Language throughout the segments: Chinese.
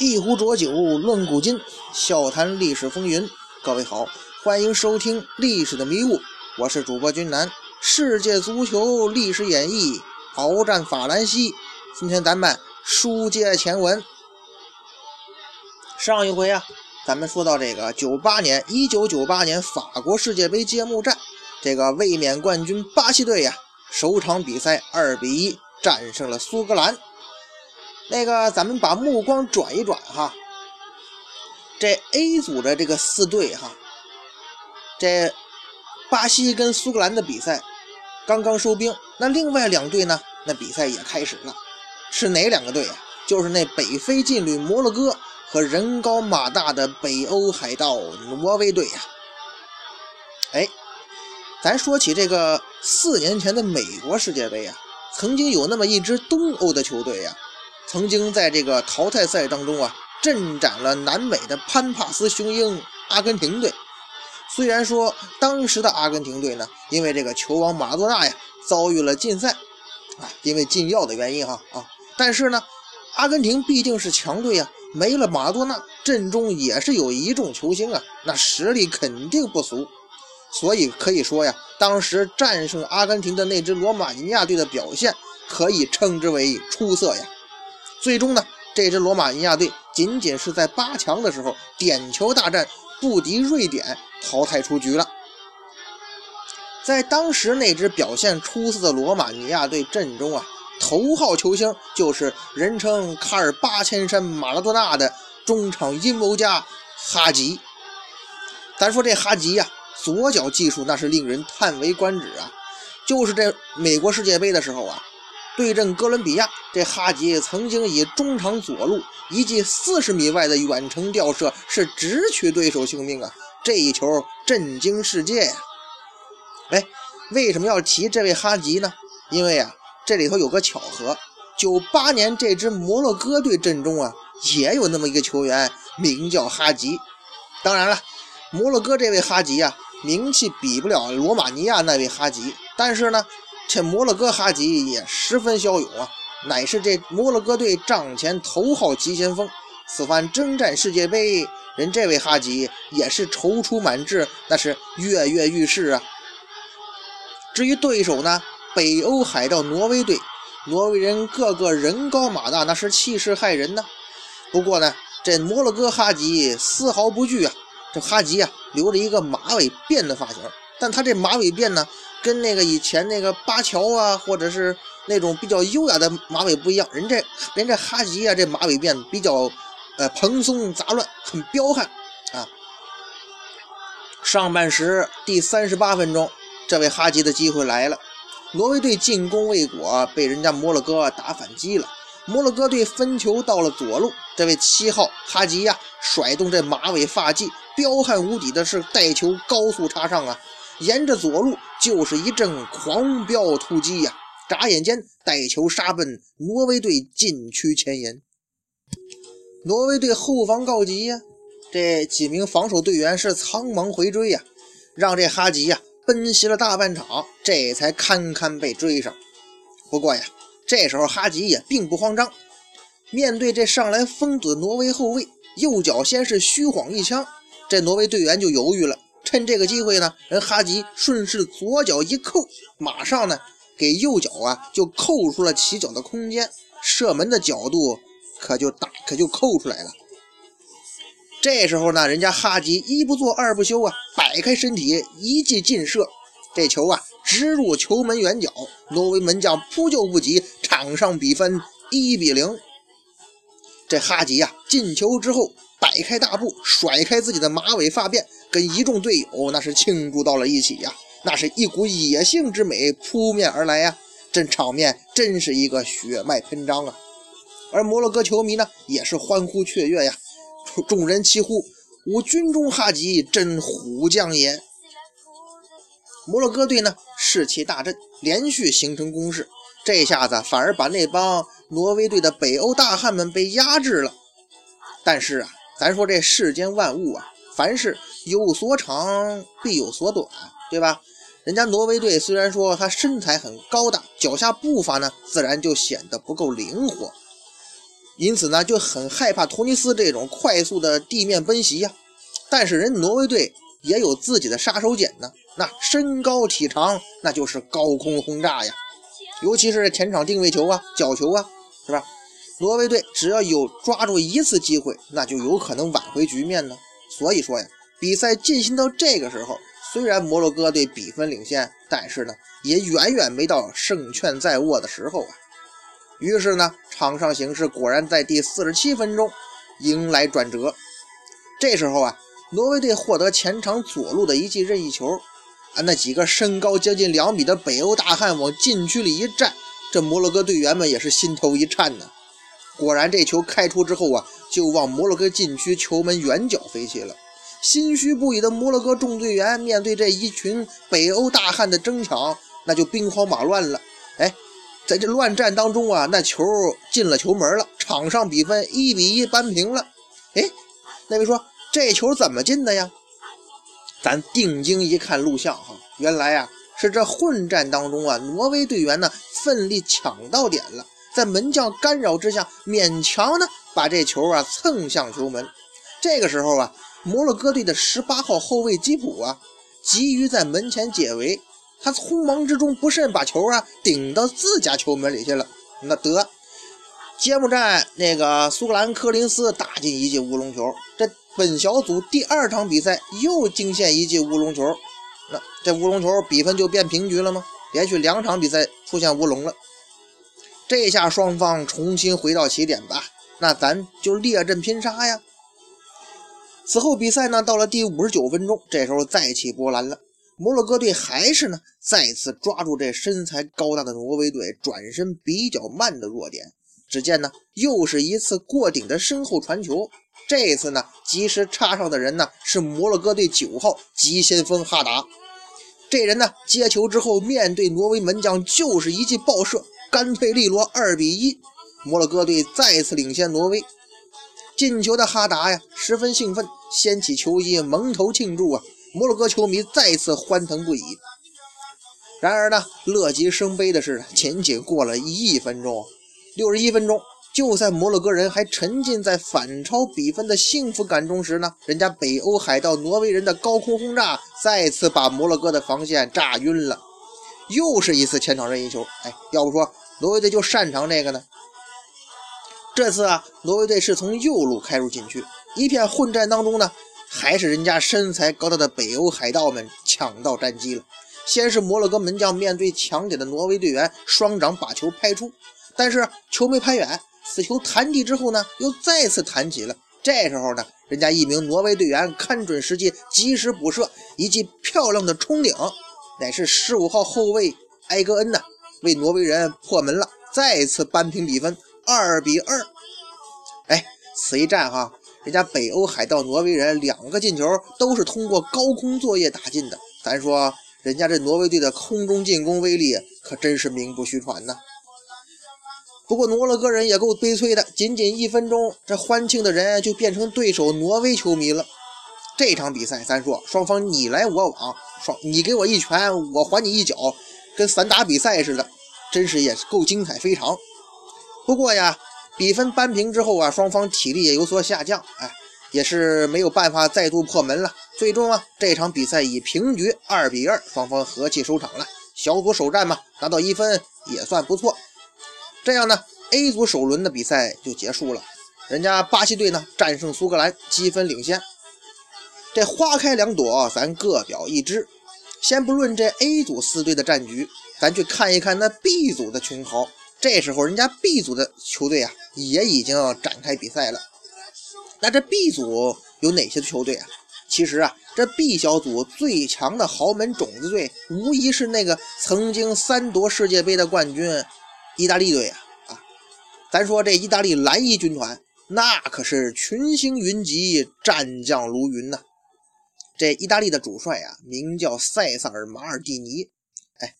一壶浊酒论古今，笑谈历史风云。各位好，欢迎收听《历史的迷雾》，我是主播君南。世界足球历史演绎，鏖战法兰西。今天咱们书接前文。上一回啊，咱们说到这个九八年，一九九八年法国世界杯揭幕战，这个卫冕冠军巴西队呀，首场比赛二比一战胜了苏格兰。那个，咱们把目光转一转哈，这 A 组的这个四队哈，这巴西跟苏格兰的比赛刚刚收兵，那另外两队呢，那比赛也开始了，是哪两个队啊？就是那北非劲旅摩洛哥和人高马大的北欧海盗挪威队呀。哎，咱说起这个四年前的美国世界杯啊，曾经有那么一支东欧的球队呀。曾经在这个淘汰赛当中啊，镇斩了南美的潘帕斯雄鹰阿根廷队。虽然说当时的阿根廷队呢，因为这个球王马拉多纳呀遭遇了禁赛，啊，因为禁药的原因哈啊，但是呢，阿根廷毕竟是强队啊，没了马拉多纳，阵中也是有一众球星啊，那实力肯定不俗。所以可以说呀，当时战胜阿根廷的那支罗马尼亚队的表现，可以称之为出色呀。最终呢，这支罗马尼亚队仅仅是在八强的时候点球大战不敌瑞典，淘汰出局了。在当时那支表现出色的罗马尼亚队阵中啊，头号球星就是人称“卡尔八千山马拉多纳”的中场阴谋家哈吉。咱说这哈吉呀，左脚技术那是令人叹为观止啊！就是这美国世界杯的时候啊。对阵哥伦比亚，这哈吉曾经以中场左路一记四十米外的远程吊射，是直取对手性命啊！这一球震惊世界呀！哎，为什么要提这位哈吉呢？因为啊，这里头有个巧合，九八年这支摩洛哥队阵中啊，也有那么一个球员，名叫哈吉。当然了，摩洛哥这位哈吉啊，名气比不了罗马尼亚那位哈吉，但是呢。这摩洛哥哈吉也十分骁勇啊，乃是这摩洛哥队帐前头号急先锋。此番征战世界杯，人这位哈吉也是踌躇满志，那是跃跃欲试啊。至于对手呢，北欧海盗挪威队，挪威人个个人高马大，那是气势骇人呐。不过呢，这摩洛哥哈吉丝毫不惧啊。这哈吉啊，留着一个马尾辫的发型，但他这马尾辫呢？跟那个以前那个巴乔啊，或者是那种比较优雅的马尾不一样，人这人这哈吉啊，这马尾辫比较呃蓬松杂乱，很彪悍啊。上半时第三十八分钟，这位哈吉的机会来了，挪威队进攻未果，被人家摩洛哥打反击了。摩洛哥队分球到了左路，这位七号哈吉呀，甩动这马尾发髻，彪悍无底的是带球高速插上啊。沿着左路就是一阵狂飙突击呀！眨眼间带球杀奔挪威队禁区前沿。挪威队后防告急呀，这几名防守队员是苍忙回追呀，让这哈吉呀奔袭了大半场，这才堪堪被追上。不过呀，这时候哈吉也并不慌张，面对这上来封堵的挪威后卫，右脚先是虚晃一枪，这挪威队员就犹豫了。趁这个机会呢，人哈吉顺势左脚一扣，马上呢给右脚啊就扣出了起脚的空间，射门的角度可就打可就扣出来了。这时候呢，人家哈吉一不做二不休啊，摆开身体一记劲射，这球啊直入球门远角，挪威门将扑救不及，场上比分一比零。这哈吉呀进球之后，摆开大步，甩开自己的马尾发辫。跟一众队友那是庆祝到了一起呀，那是一股野性之美扑面而来呀，这场面真是一个血脉喷张啊！而摩洛哥球迷呢，也是欢呼雀跃呀，众人齐呼：“吾军中哈吉，真虎将也！”摩洛哥队呢士气大振，连续形成攻势，这下子反而把那帮挪威队的北欧大汉们被压制了。但是啊，咱说这世间万物啊。凡事有所长必有所短，对吧？人家挪威队虽然说他身材很高大，脚下步伐呢自然就显得不够灵活，因此呢就很害怕托尼斯这种快速的地面奔袭呀。但是人挪威队也有自己的杀手锏呢，那身高体长，那就是高空轰炸呀，尤其是前场定位球啊、角球啊，是吧？挪威队只要有抓住一次机会，那就有可能挽回局面呢。所以说呀，比赛进行到这个时候，虽然摩洛哥队比分领先，但是呢，也远远没到胜券在握的时候啊。于是呢，场上形势果然在第四十七分钟迎来转折。这时候啊，挪威队获得前场左路的一记任意球，啊，那几个身高将近两米的北欧大汉往禁区里一站，这摩洛哥队员们也是心头一颤呢。果然，这球开出之后啊，就往摩洛哥禁区球门远角飞去了。心虚不已的摩洛哥众队员面对这一群北欧大汉的争抢，那就兵荒马乱了。哎，在这乱战当中啊，那球进了球门了，场上比分一比一扳平了。哎，那位说这球怎么进的呀？咱定睛一看录像哈，原来啊是这混战当中啊，挪威队员呢奋力抢到点了。在门将干扰之下，勉强呢把这球啊蹭向球门。这个时候啊，摩洛哥队的十八号后卫基普啊，急于在门前解围，他匆忙之中不慎把球啊顶到自家球门里去了。那得，揭幕战那个苏格兰科林斯打进一记乌龙球，这本小组第二场比赛又惊现一记乌龙球，那这乌龙球比分就变平局了吗？连续两场比赛出现乌龙了。这下双方重新回到起点吧，那咱就列阵拼杀呀。此后比赛呢，到了第五十九分钟，这时候再起波澜了。摩洛哥队还是呢，再次抓住这身材高大的挪威队转身比较慢的弱点。只见呢，又是一次过顶的身后传球。这次呢，及时插上的人呢，是摩洛哥队九号急先锋哈达。这人呢，接球之后面对挪威门将就是一记爆射。干脆利落，二比一，摩洛哥队再次领先挪威。进球的哈达呀，十分兴奋，掀起球衣蒙头庆祝啊！摩洛哥球迷再次欢腾不已。然而呢，乐极生悲的是，仅仅过了一分钟，六十一分钟，就在摩洛哥人还沉浸在反超比分的幸福感中时呢，人家北欧海盗挪威人的高空轰炸再次把摩洛哥的防线炸晕了。又是一次前场任意球，哎，要不说挪威队就擅长这个呢。这次啊，挪威队是从右路开入禁区，一片混战当中呢，还是人家身材高大的北欧海盗们抢到战机了。先是摩洛哥门将面对抢点的挪威队员，双掌把球拍出，但是球没拍远，此球弹地之后呢，又再次弹起了。这时候呢，人家一名挪威队员看准时机，及时补射，一记漂亮的冲顶。乃是十五号后卫埃格恩呐，为挪威人破门了，再次扳平比分，二比二。哎，此一战哈，人家北欧海盗挪威人两个进球都是通过高空作业打进的。咱说人家这挪威队的空中进攻威力可真是名不虚传呐。不过挪了个人也够悲催的，仅仅一分钟，这欢庆的人就变成对手挪威球迷了。这场比赛，咱说双方你来我往。双，你给我一拳，我还你一脚，跟散打比赛似的，真是也是够精彩非常。不过呀，比分扳平之后啊，双方体力也有所下降，哎，也是没有办法再度破门了。最终啊，这场比赛以平局二比二，双方和气收场了。小组首战嘛，拿到一分也算不错。这样呢，A 组首轮的比赛就结束了，人家巴西队呢战胜苏格兰，积分领先。这花开两朵，咱各表一枝。先不论这 A 组四队的战局，咱去看一看那 B 组的群豪。这时候，人家 B 组的球队啊，也已经展开比赛了。那这 B 组有哪些球队啊？其实啊，这 B 小组最强的豪门种子队，无疑是那个曾经三夺世界杯的冠军——意大利队啊！啊，咱说这意大利蓝衣军团，那可是群星云集，战将如云呐。这意大利的主帅啊，名叫塞萨尔·马尔蒂尼，哎，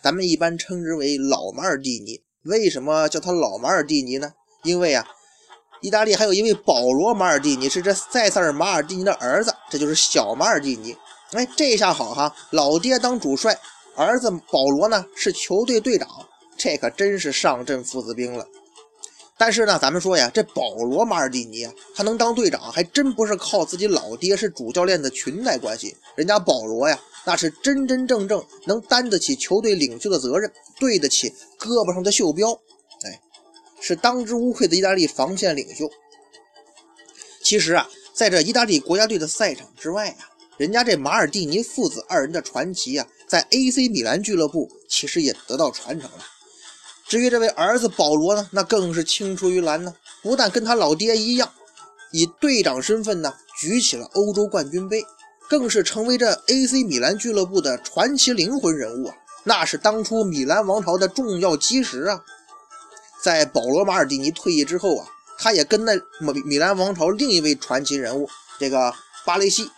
咱们一般称之为老马尔蒂尼。为什么叫他老马尔蒂尼呢？因为啊，意大利还有一位保罗·马尔蒂尼，是这塞萨尔·马尔蒂尼的儿子，这就是小马尔蒂尼。哎，这下好哈，老爹当主帅，儿子保罗呢是球队队长，这可真是上阵父子兵了。但是呢，咱们说呀，这保罗马尔蒂尼啊，他能当队长，还真不是靠自己老爹是主教练的裙带关系。人家保罗呀，那是真真正正能担得起球队领袖的责任，对得起胳膊上的袖标。哎，是当之无愧的意大利防线领袖。其实啊，在这意大利国家队的赛场之外啊，人家这马尔蒂尼父子二人的传奇啊，在 AC 米兰俱乐部其实也得到传承了。至于这位儿子保罗呢，那更是青出于蓝呢。不但跟他老爹一样，以队长身份呢举起了欧洲冠军杯，更是成为这 AC 米兰俱乐部的传奇灵魂人物啊！那是当初米兰王朝的重要基石啊！在保罗马尔蒂尼退役之后啊，他也跟那米米兰王朝另一位传奇人物这个巴雷西。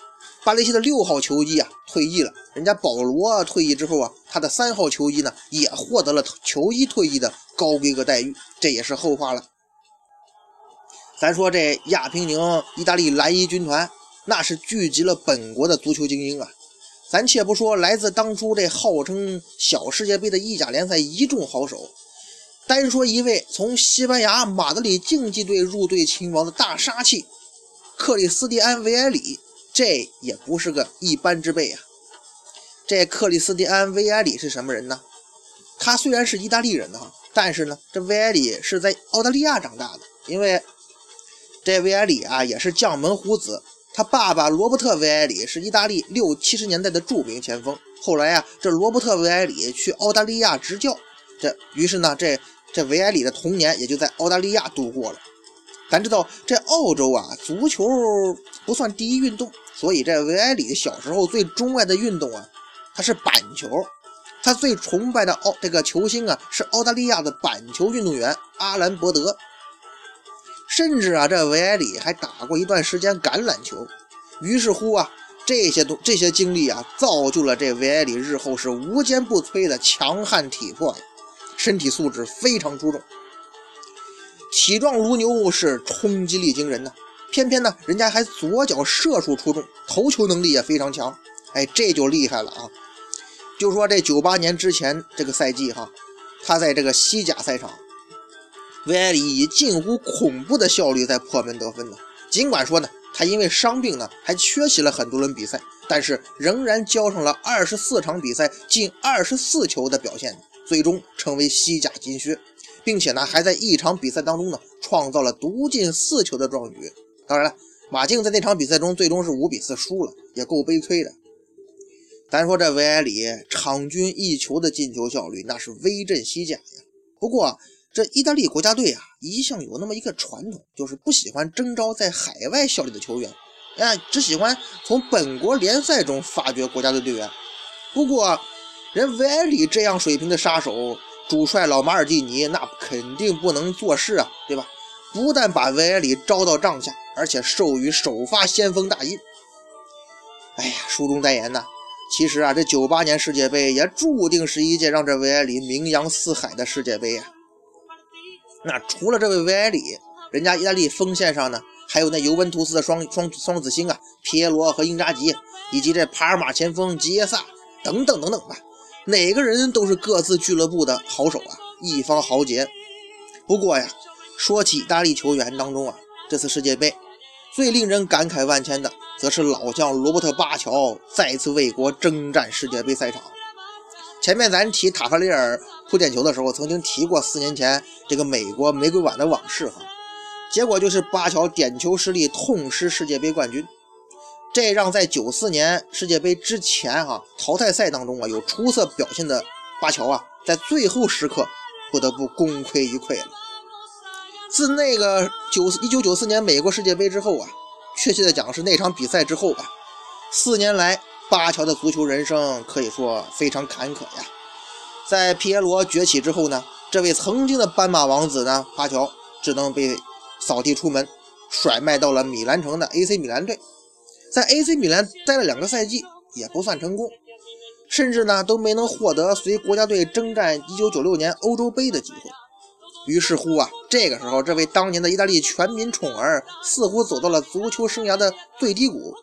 巴雷西的六号球衣啊退役了，人家保罗退役之后啊，他的三号球衣呢也获得了球衣退役的高规格待遇，这也是后话了。咱说这亚平宁意大利蓝衣军团，那是聚集了本国的足球精英啊。咱且不说来自当初这号称小世界杯的意甲联赛一众好手，单说一位从西班牙马德里竞技队入队亲王的大杀器克里斯蒂安·维埃里。这也不是个一般之辈啊！这克里斯蒂安·维埃里是什么人呢？他虽然是意大利人呢，但是呢，这维埃里是在澳大利亚长大的。因为这维埃里啊，也是将门虎子。他爸爸罗伯特·维埃里是意大利六七十年代的著名前锋。后来啊，这罗伯特·维埃里去澳大利亚执教，这于是呢，这这维埃里的童年也就在澳大利亚度过了。咱知道这澳洲啊，足球不算第一运动，所以这维埃里小时候最钟爱的运动啊，他是板球。他最崇拜的澳这个球星啊，是澳大利亚的板球运动员阿兰伯德。甚至啊，这维埃里还打过一段时间橄榄球。于是乎啊，这些东这些经历啊，造就了这维埃里日后是无坚不摧的强悍体魄，身体素质非常出众。体壮如牛，是冲击力惊人呢。偏偏呢，人家还左脚射术出众，头球能力也非常强。哎，这就厉害了啊！就说这九八年之前这个赛季哈，他在这个西甲赛场，维埃里以近乎恐怖的效率在破门得分呢。尽管说呢，他因为伤病呢，还缺席了很多轮比赛，但是仍然交上了二十四场比赛近二十四球的表现，最终成为西甲金靴。并且呢，还在一场比赛当中呢，创造了独进四球的壮举。当然了，马竞在那场比赛中最终是五比四输了，也够悲催的。咱说这维埃里场均一球的进球效率，那是威震西甲呀。不过这意大利国家队啊，一向有那么一个传统，就是不喜欢征召在海外效力的球员，哎，只喜欢从本国联赛中发掘国家队队员。不过人维埃里这样水平的杀手。主帅老马尔蒂尼那肯定不能坐视啊，对吧？不但把维埃里招到帐下，而且授予首发先锋大印。哎呀，书中代言呐，其实啊，这九八年世界杯也注定是一届让这维埃里名扬四海的世界杯啊。那除了这位维埃里，人家意大利锋线上呢，还有那尤文图斯的双双双子星啊，皮耶罗和英扎吉，以及这帕尔马前锋吉耶萨等等等等吧。哪个人都是各自俱乐部的好手啊，一方豪杰。不过呀，说起意大利球员当中啊，这次世界杯最令人感慨万千的，则是老将罗伯特巴乔再次为国征战世界杯赛场。前面咱提塔法利尔扑点球的时候，曾经提过四年前这个美国玫瑰碗的往事哈，结果就是巴乔点球失利，痛失世界杯冠军。这让在九四年世界杯之前哈淘汰赛当中啊有出色表现的巴乔啊，在最后时刻不得不功亏一篑了。自那个九一九九四年美国世界杯之后啊，确切的讲是那场比赛之后吧，四年来巴乔的足球人生可以说非常坎坷呀。在皮耶罗崛起之后呢，这位曾经的斑马王子呢，巴乔只能被扫地出门，甩卖到了米兰城的 AC 米兰队。在 AC 米兰待了两个赛季也不算成功，甚至呢都没能获得随国家队征战1996年欧洲杯的机会。于是乎啊，这个时候这位当年的意大利全民宠儿似乎走到了足球生涯的最低谷。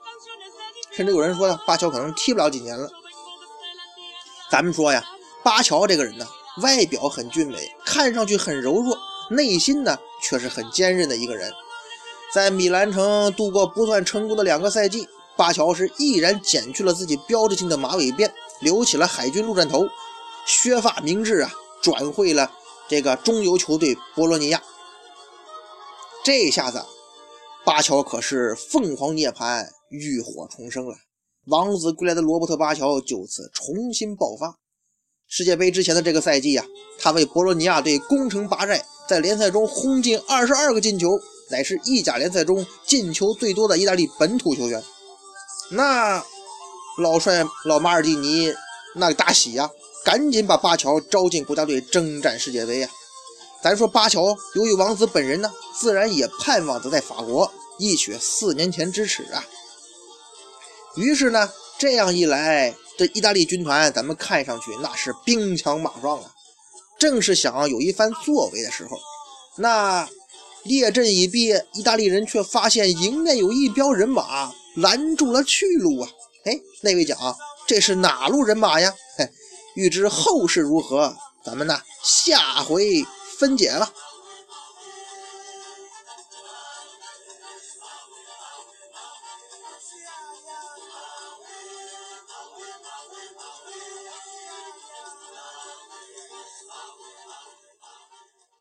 甚至有人说呢，巴乔可能踢不了几年了。咱们说呀，巴乔这个人呢，外表很俊美，看上去很柔弱，内心呢却是很坚韧的一个人。在米兰城度过不算成功的两个赛季，巴乔是毅然剪去了自己标志性的马尾辫，留起了海军陆战头，削发明志啊，转会了这个中游球队博洛尼亚。这下子，巴乔可是凤凰涅槃，浴火重生了。王子归来的罗伯特·巴乔就此重新爆发。世界杯之前的这个赛季呀，他为博洛尼亚队攻城拔寨，在联赛中轰进二十二个进球，乃是意甲联赛中进球最多的意大利本土球员。那老帅老马尔蒂尼那个大喜呀，赶紧把巴乔招进国家队征战世界杯呀。咱说巴乔，由于王子本人呢，自然也盼望着在法国一雪四年前之耻啊。于是呢，这样一来，这意大利军团咱们看上去那是兵强马壮啊。正是想要有一番作为的时候，那列阵已毕，意大利人却发现迎面有一彪人马拦住了去路啊！哎，那位讲这是哪路人马呀？嘿，欲知后事如何，咱们呢下回分解了。